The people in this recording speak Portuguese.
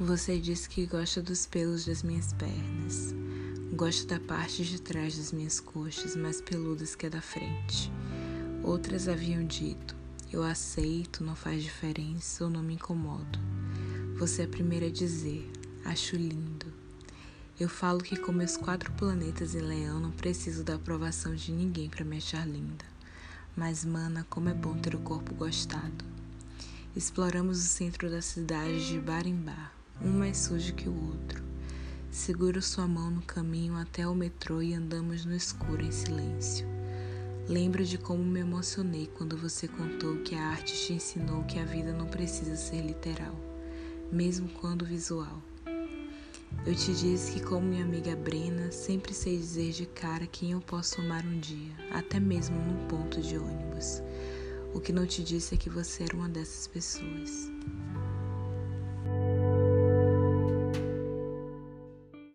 Você diz que gosta dos pelos das minhas pernas. Gosta da parte de trás das minhas coxas mais peludas que a da frente. Outras haviam dito: Eu aceito, não faz diferença ou não me incomodo. Você é a primeira a dizer: Acho lindo. Eu falo que, com meus quatro planetas em leão, não preciso da aprovação de ninguém para me achar linda. Mas, mana, como é bom ter o corpo gostado. Exploramos o centro da cidade de bar em bar, um mais sujo que o outro. Seguro sua mão no caminho até o metrô e andamos no escuro em silêncio. Lembro de como me emocionei quando você contou que a arte te ensinou que a vida não precisa ser literal, mesmo quando visual. Eu te disse que, como minha amiga Brena, sempre sei dizer de cara quem eu posso amar um dia, até mesmo num ponto de ônibus. O que não te disse é que você era uma dessas pessoas.